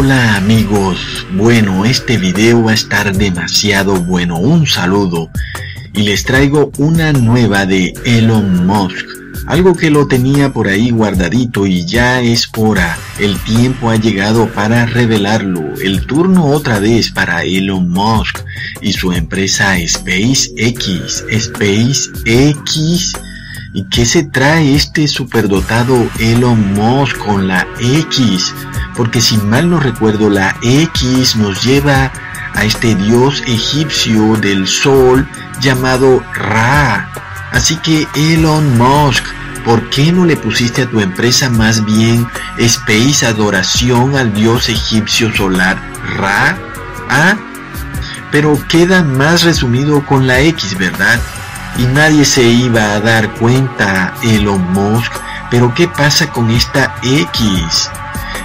Hola amigos, bueno este video va a estar demasiado bueno, un saludo. Y les traigo una nueva de Elon Musk, algo que lo tenía por ahí guardadito y ya es hora, el tiempo ha llegado para revelarlo, el turno otra vez para Elon Musk y su empresa SpaceX, SpaceX ¿Y qué se trae este superdotado Elon Musk con la X? Porque si mal no recuerdo, la X nos lleva a este dios egipcio del sol llamado Ra. Así que Elon Musk, ¿por qué no le pusiste a tu empresa más bien Space Adoración al dios egipcio solar Ra? ¿Ah? Pero queda más resumido con la X, ¿verdad? Y nadie se iba a dar cuenta, Elon Musk. Pero ¿qué pasa con esta X?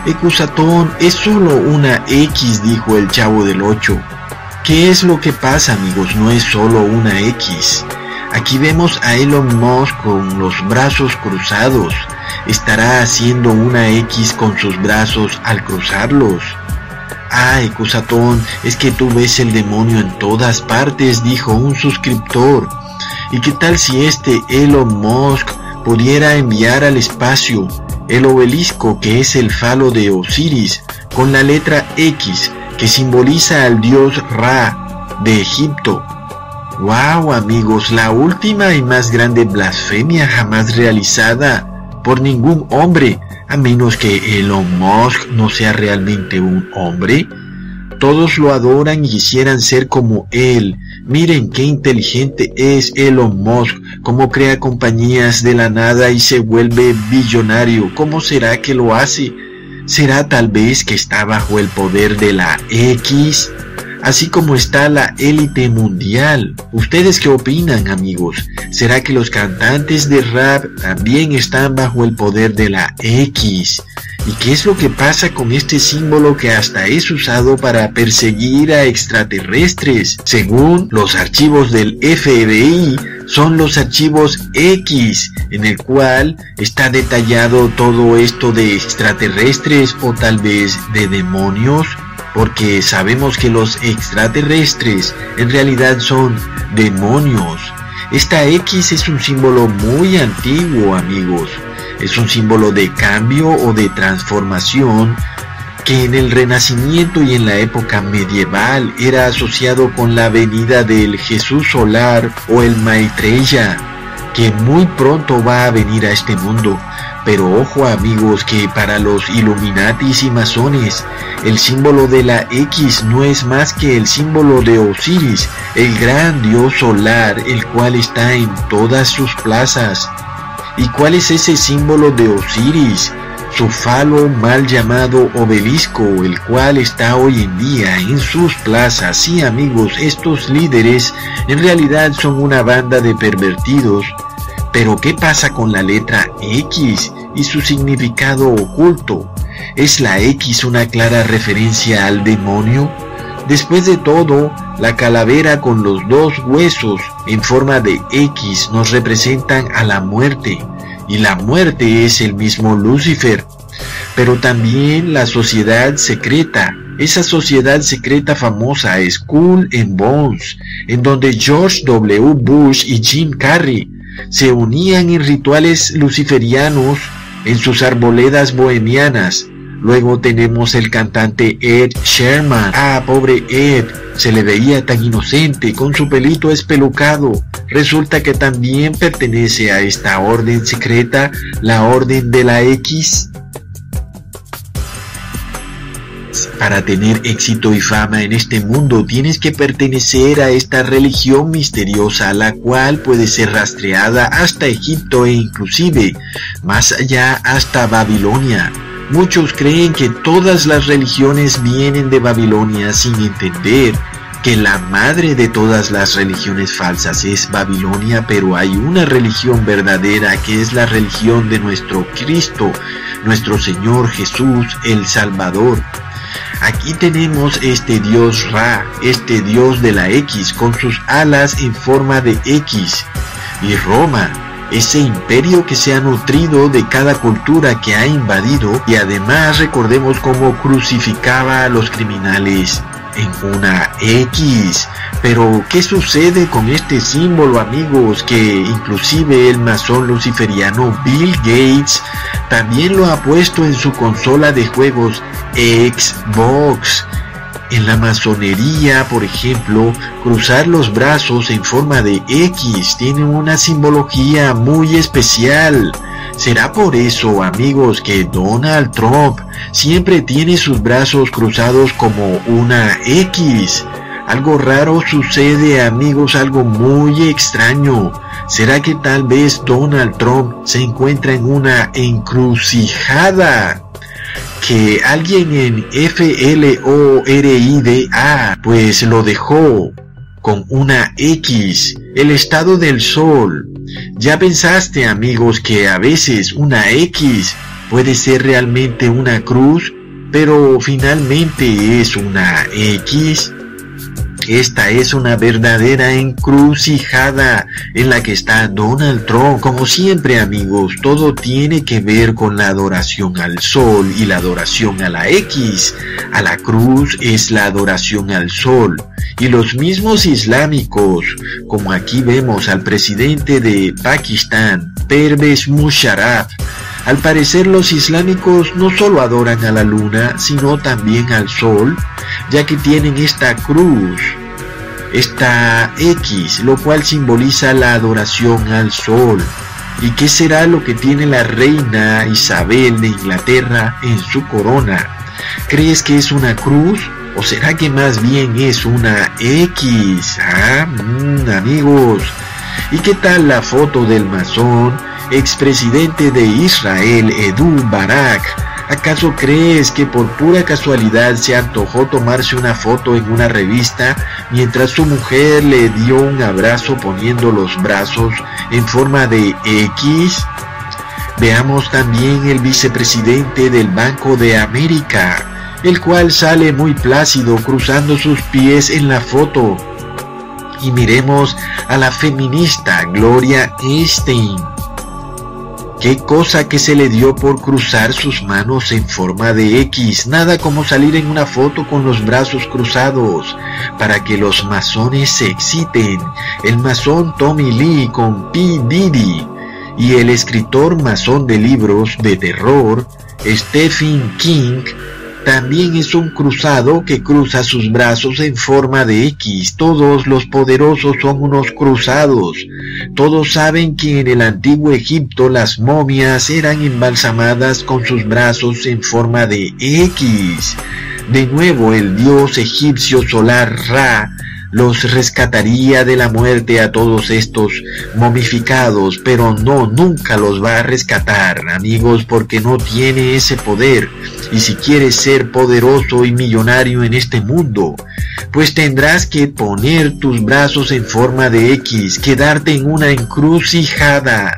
Ecusatón es solo una X, dijo el chavo del 8. ¿Qué es lo que pasa, amigos? No es solo una X. Aquí vemos a Elon Musk con los brazos cruzados. ¿Estará haciendo una X con sus brazos al cruzarlos? Ah, Ecusatón, es que tú ves el demonio en todas partes, dijo un suscriptor. ¿Y qué tal si este Elon Musk pudiera enviar al espacio el obelisco que es el falo de Osiris con la letra X que simboliza al dios Ra de Egipto? ¡Wow amigos! La última y más grande blasfemia jamás realizada por ningún hombre, a menos que Elon Musk no sea realmente un hombre. Todos lo adoran y quisieran ser como él, Miren qué inteligente es Elon Musk, cómo crea compañías de la nada y se vuelve billonario. ¿Cómo será que lo hace? ¿Será tal vez que está bajo el poder de la X? Así como está la élite mundial. ¿Ustedes qué opinan amigos? ¿Será que los cantantes de rap también están bajo el poder de la X? ¿Y qué es lo que pasa con este símbolo que hasta es usado para perseguir a extraterrestres? Según los archivos del FBI, son los archivos X, en el cual está detallado todo esto de extraterrestres o tal vez de demonios, porque sabemos que los extraterrestres en realidad son demonios. Esta X es un símbolo muy antiguo, amigos es un símbolo de cambio o de transformación que en el Renacimiento y en la época medieval era asociado con la venida del Jesús solar o el Maitreya, que muy pronto va a venir a este mundo. Pero ojo amigos que para los Illuminatis y masones, el símbolo de la X no es más que el símbolo de Osiris, el gran dios solar, el cual está en todas sus plazas. ¿Y cuál es ese símbolo de Osiris? Su falo mal llamado obelisco, el cual está hoy en día en sus plazas. Sí amigos, estos líderes en realidad son una banda de pervertidos. Pero ¿qué pasa con la letra X y su significado oculto? ¿Es la X una clara referencia al demonio? Después de todo, la calavera con los dos huesos en forma de X nos representan a la muerte, y la muerte es el mismo Lucifer, pero también la sociedad secreta, esa sociedad secreta famosa School and Bones, en donde George W. Bush y Jim Carrey se unían en rituales luciferianos en sus arboledas bohemianas, Luego tenemos el cantante Ed Sherman. Ah, pobre Ed, se le veía tan inocente, con su pelito espelucado. Resulta que también pertenece a esta orden secreta, la Orden de la X. Para tener éxito y fama en este mundo tienes que pertenecer a esta religión misteriosa, la cual puede ser rastreada hasta Egipto e inclusive más allá hasta Babilonia. Muchos creen que todas las religiones vienen de Babilonia sin entender que la madre de todas las religiones falsas es Babilonia, pero hay una religión verdadera que es la religión de nuestro Cristo, nuestro Señor Jesús, el Salvador. Aquí tenemos este Dios Ra, este Dios de la X, con sus alas en forma de X. Y Roma, ese imperio que se ha nutrido de cada cultura que ha invadido y además recordemos cómo crucificaba a los criminales en una X. Pero, ¿qué sucede con este símbolo, amigos? Que inclusive el masón luciferiano Bill Gates también lo ha puesto en su consola de juegos Xbox. En la masonería, por ejemplo, cruzar los brazos en forma de X tiene una simbología muy especial. Será por eso, amigos, que Donald Trump siempre tiene sus brazos cruzados como una X. Algo raro sucede, amigos, algo muy extraño. ¿Será que tal vez Donald Trump se encuentra en una encrucijada? Que alguien en FLORIDA pues lo dejó con una X, el estado del sol. ¿Ya pensaste amigos que a veces una X puede ser realmente una cruz, pero finalmente es una X? Esta es una verdadera encrucijada en la que está Donald Trump. Como siempre amigos, todo tiene que ver con la adoración al sol y la adoración a la X. A la cruz es la adoración al sol. Y los mismos islámicos, como aquí vemos al presidente de Pakistán, Pervez Musharraf, al parecer los islámicos no solo adoran a la luna, sino también al sol, ya que tienen esta cruz, esta X, lo cual simboliza la adoración al sol. ¿Y qué será lo que tiene la reina Isabel de Inglaterra en su corona? ¿Crees que es una cruz? ¿O será que más bien es una X? Ah, mm, amigos. ¿Y qué tal la foto del masón? Expresidente de Israel, Edu Barak, ¿acaso crees que por pura casualidad se antojó tomarse una foto en una revista mientras su mujer le dio un abrazo poniendo los brazos en forma de X? Veamos también el vicepresidente del Banco de América, el cual sale muy plácido cruzando sus pies en la foto. Y miremos a la feminista Gloria Stein Qué cosa que se le dio por cruzar sus manos en forma de X, nada como salir en una foto con los brazos cruzados, para que los masones se exciten. El masón Tommy Lee con P. Diddy y el escritor masón de libros de terror Stephen King también es un cruzado que cruza sus brazos en forma de X. Todos los poderosos son unos cruzados. Todos saben que en el antiguo Egipto las momias eran embalsamadas con sus brazos en forma de X. De nuevo el dios egipcio solar Ra los rescataría de la muerte a todos estos momificados, pero no, nunca los va a rescatar, amigos, porque no tiene ese poder. Y si quieres ser poderoso y millonario en este mundo, pues tendrás que poner tus brazos en forma de X, quedarte en una encrucijada.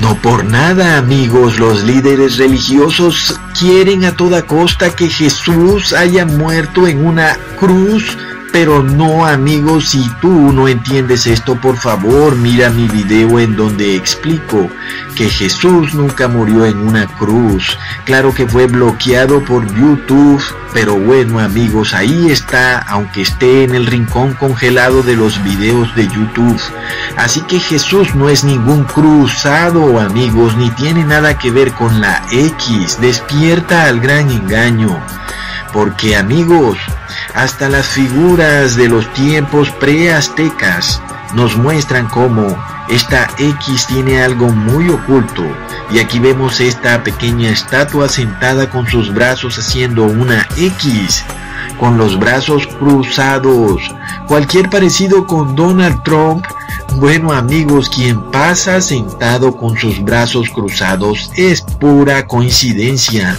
No por nada, amigos, los líderes religiosos quieren a toda costa que Jesús haya muerto en una cruz pero no amigos, si tú no entiendes esto, por favor mira mi video en donde explico que Jesús nunca murió en una cruz. Claro que fue bloqueado por YouTube, pero bueno amigos, ahí está, aunque esté en el rincón congelado de los videos de YouTube. Así que Jesús no es ningún cruzado amigos, ni tiene nada que ver con la X. Despierta al gran engaño. Porque amigos, hasta las figuras de los tiempos preaztecas nos muestran cómo esta X tiene algo muy oculto y aquí vemos esta pequeña estatua sentada con sus brazos haciendo una X con los brazos cruzados. Cualquier parecido con Donald Trump, bueno amigos, quien pasa sentado con sus brazos cruzados es pura coincidencia.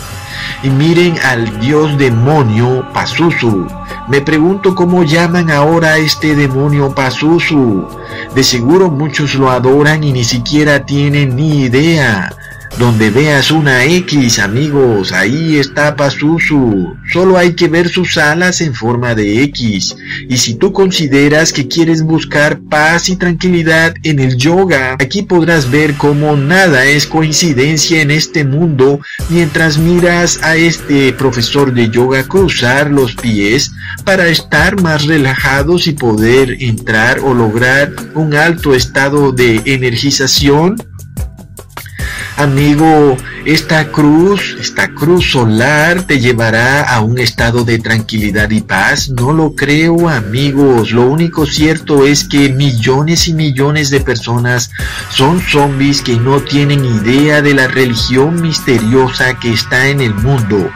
Y miren al dios demonio Pazuzu. Me pregunto cómo llaman ahora a este demonio Pazuzu. De seguro muchos lo adoran y ni siquiera tienen ni idea. Donde veas una X, amigos, ahí está Pazuzu. Solo hay que ver sus alas en forma de X. Y si tú consideras que quieres buscar paz y tranquilidad en el yoga, aquí podrás ver cómo nada es coincidencia en este mundo mientras miras a este profesor de yoga cruzar los pies para estar más relajados y poder entrar o lograr un alto estado de energización Amigo, esta cruz, esta cruz solar te llevará a un estado de tranquilidad y paz. No lo creo, amigos. Lo único cierto es que millones y millones de personas son zombies que no tienen idea de la religión misteriosa que está en el mundo,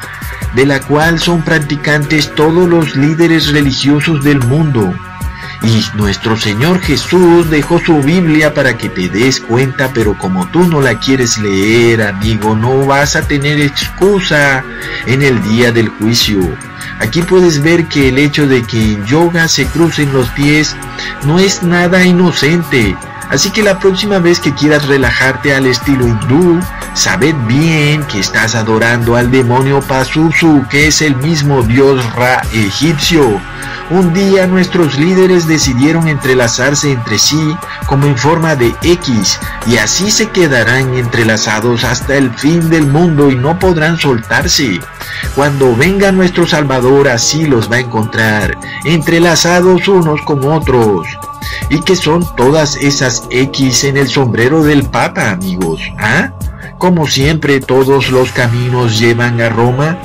de la cual son practicantes todos los líderes religiosos del mundo. Y nuestro Señor Jesús dejó su Biblia para que te des cuenta, pero como tú no la quieres leer, amigo, no vas a tener excusa en el día del juicio. Aquí puedes ver que el hecho de que en yoga se crucen los pies no es nada inocente. Así que la próxima vez que quieras relajarte al estilo hindú, sabed bien que estás adorando al demonio Pazuzu, que es el mismo dios Ra egipcio. Un día nuestros líderes decidieron entrelazarse entre sí como en forma de X y así se quedarán entrelazados hasta el fin del mundo y no podrán soltarse. Cuando venga nuestro Salvador así los va a encontrar, entrelazados unos con otros. ¿Y que son todas esas X en el sombrero del Papa, amigos? ¿Ah? Como siempre todos los caminos llevan a Roma.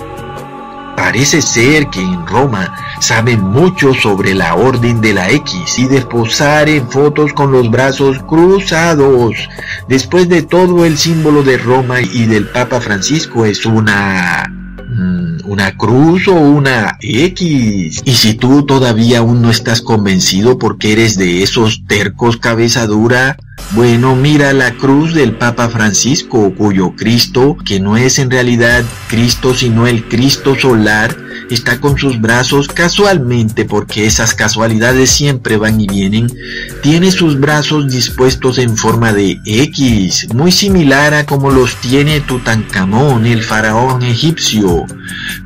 Parece ser que en Roma saben mucho sobre la orden de la X y de posar en fotos con los brazos cruzados. Después de todo, el símbolo de Roma y del Papa Francisco es una mm, una cruz o una X. Y si tú todavía aún no estás convencido porque eres de esos tercos cabeza dura, bueno, mira la cruz del Papa Francisco, cuyo Cristo, que no es en realidad Cristo sino el Cristo solar, está con sus brazos casualmente, porque esas casualidades siempre van y vienen, tiene sus brazos dispuestos en forma de X, muy similar a como los tiene Tutankamón, el faraón egipcio.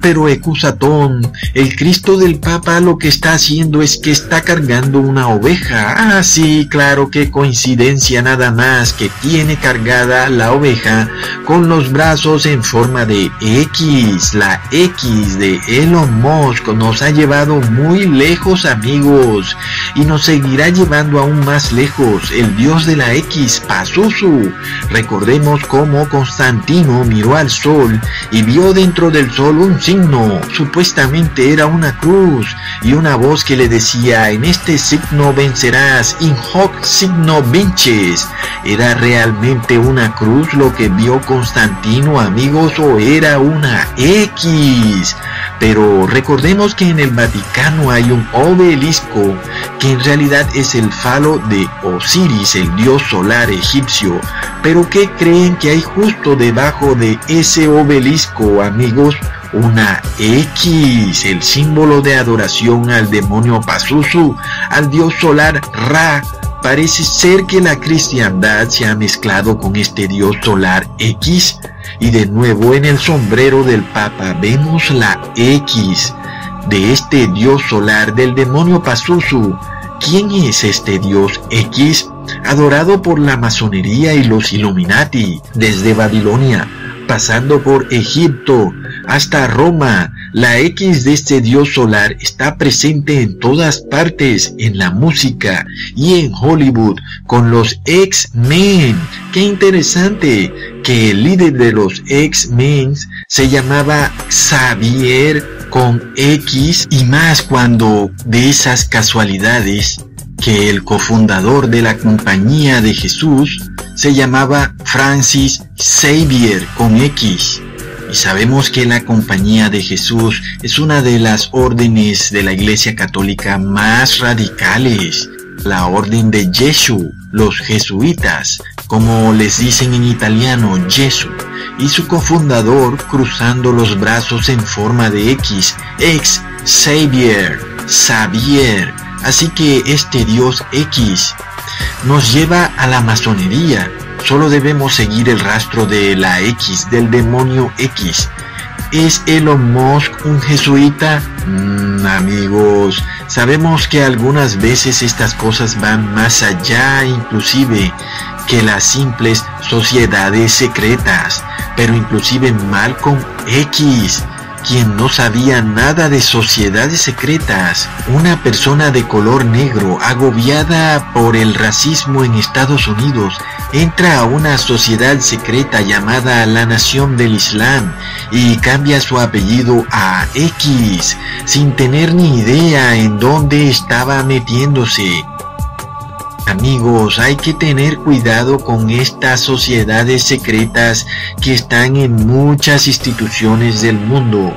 Pero Ecusatón, el Cristo del Papa lo que está haciendo es que está cargando una oveja. Ah, sí, claro, qué coincidencia nada más que tiene cargada la oveja con los brazos en forma de X, la X de Elon Musk nos ha llevado muy lejos amigos y nos seguirá llevando aún más lejos el dios de la X, Pazuzu. Recordemos cómo Constantino miró al sol y vio dentro del sol un signo, supuestamente era una cruz y una voz que le decía en este signo vencerás, in hoc signo ¿Era realmente una cruz lo que vio Constantino amigos o era una X? Pero recordemos que en el Vaticano hay un obelisco que en realidad es el falo de Osiris, el dios solar egipcio. Pero ¿qué creen que hay justo debajo de ese obelisco, amigos? Una X, el símbolo de adoración al demonio Pazuzu, al dios solar Ra. Parece ser que la cristiandad se ha mezclado con este dios solar X y de nuevo en el sombrero del Papa vemos la X de este dios solar del demonio Pazuzu. ¿Quién es este dios X? Adorado por la masonería y los Illuminati desde Babilonia, pasando por Egipto hasta Roma. La X de este dios solar está presente en todas partes, en la música y en Hollywood, con los X-Men. Qué interesante que el líder de los X-Men se llamaba Xavier con X y más cuando de esas casualidades que el cofundador de la compañía de Jesús se llamaba Francis Xavier con X. Y sabemos que la Compañía de Jesús es una de las órdenes de la Iglesia Católica más radicales. La orden de Jesús, los jesuitas, como les dicen en italiano, Jesús, y su cofundador cruzando los brazos en forma de X, ex Xavier, Xavier. Así que este Dios X nos lleva a la masonería, Solo debemos seguir el rastro de la X, del demonio X. ¿Es Elon Musk un jesuita? Mm, amigos, sabemos que algunas veces estas cosas van más allá inclusive que las simples sociedades secretas, pero inclusive Malcolm X quien no sabía nada de sociedades secretas, una persona de color negro agobiada por el racismo en Estados Unidos, entra a una sociedad secreta llamada la Nación del Islam y cambia su apellido a X, sin tener ni idea en dónde estaba metiéndose. Amigos, hay que tener cuidado con estas sociedades secretas que están en muchas instituciones del mundo.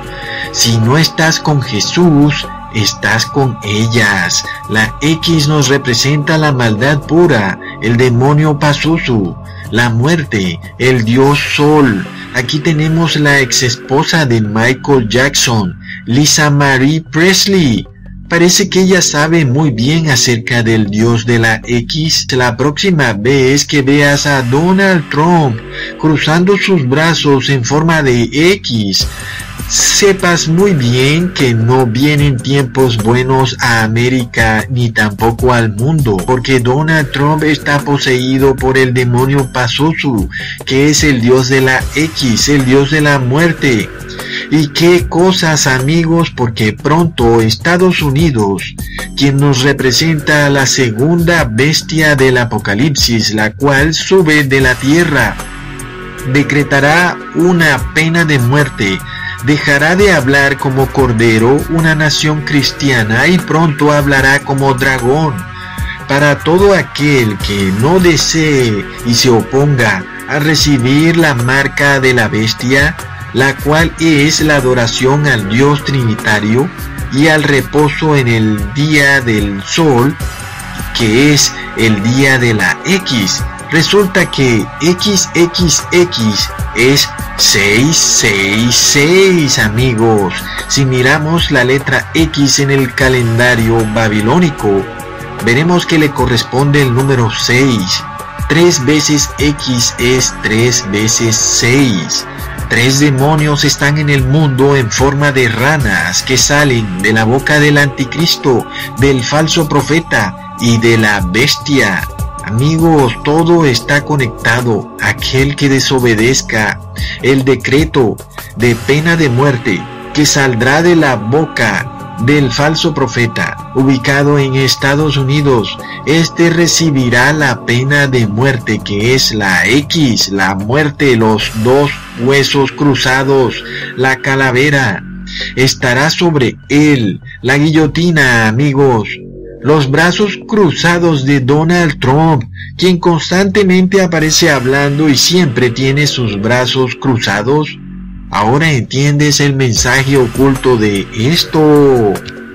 Si no estás con Jesús, estás con ellas. La X nos representa la maldad pura, el demonio Pazuzu, la muerte, el dios Sol. Aquí tenemos la ex esposa de Michael Jackson, Lisa Marie Presley. Parece que ella sabe muy bien acerca del dios de la X. La próxima vez que veas a Donald Trump cruzando sus brazos en forma de X, sepas muy bien que no vienen tiempos buenos a América ni tampoco al mundo, porque Donald Trump está poseído por el demonio Pazuzu, que es el dios de la X, el dios de la muerte. Y qué cosas amigos, porque pronto Estados Unidos, quien nos representa la segunda bestia del Apocalipsis, la cual sube de la tierra, decretará una pena de muerte dejará de hablar como cordero, una nación cristiana, y pronto hablará como dragón. Para todo aquel que no desee y se oponga a recibir la marca de la bestia, la cual es la adoración al Dios Trinitario y al reposo en el día del sol, que es el día de la X. Resulta que XXX es 666 amigos. Si miramos la letra X en el calendario babilónico, veremos que le corresponde el número 6. 3 veces X es 3 veces 6. Tres demonios están en el mundo en forma de ranas que salen de la boca del anticristo, del falso profeta y de la bestia. Amigos, todo está conectado. Aquel que desobedezca el decreto de pena de muerte que saldrá de la boca del falso profeta ubicado en Estados Unidos, este recibirá la pena de muerte que es la X, la muerte, los dos huesos cruzados, la calavera. Estará sobre él la guillotina, amigos los brazos cruzados de Donald Trump, quien constantemente aparece hablando y siempre tiene sus brazos cruzados. Ahora entiendes el mensaje oculto de esto.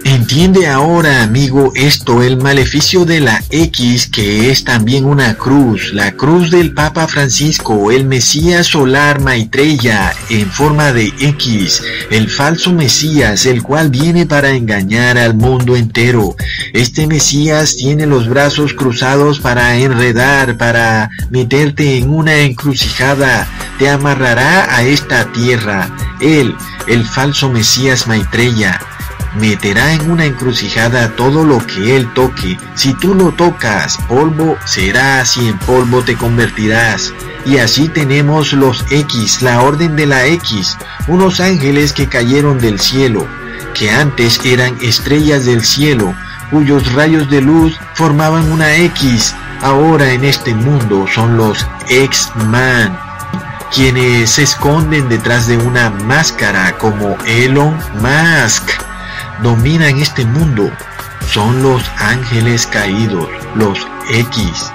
Entiende ahora, amigo, esto, el maleficio de la X, que es también una cruz, la cruz del Papa Francisco, el Mesías solar Maitreya en forma de X, el falso Mesías, el cual viene para engañar al mundo entero. Este Mesías tiene los brazos cruzados para enredar, para meterte en una encrucijada, te amarrará a esta tierra. Él, el falso Mesías Maitreya, meterá en una encrucijada todo lo que él toque. Si tú lo tocas, polvo serás y en polvo te convertirás. Y así tenemos los X, la orden de la X, unos ángeles que cayeron del cielo, que antes eran estrellas del cielo, cuyos rayos de luz formaban una X. Ahora en este mundo son los X-Man, quienes se esconden detrás de una máscara como Elon Musk dominan este mundo son los ángeles caídos, los X.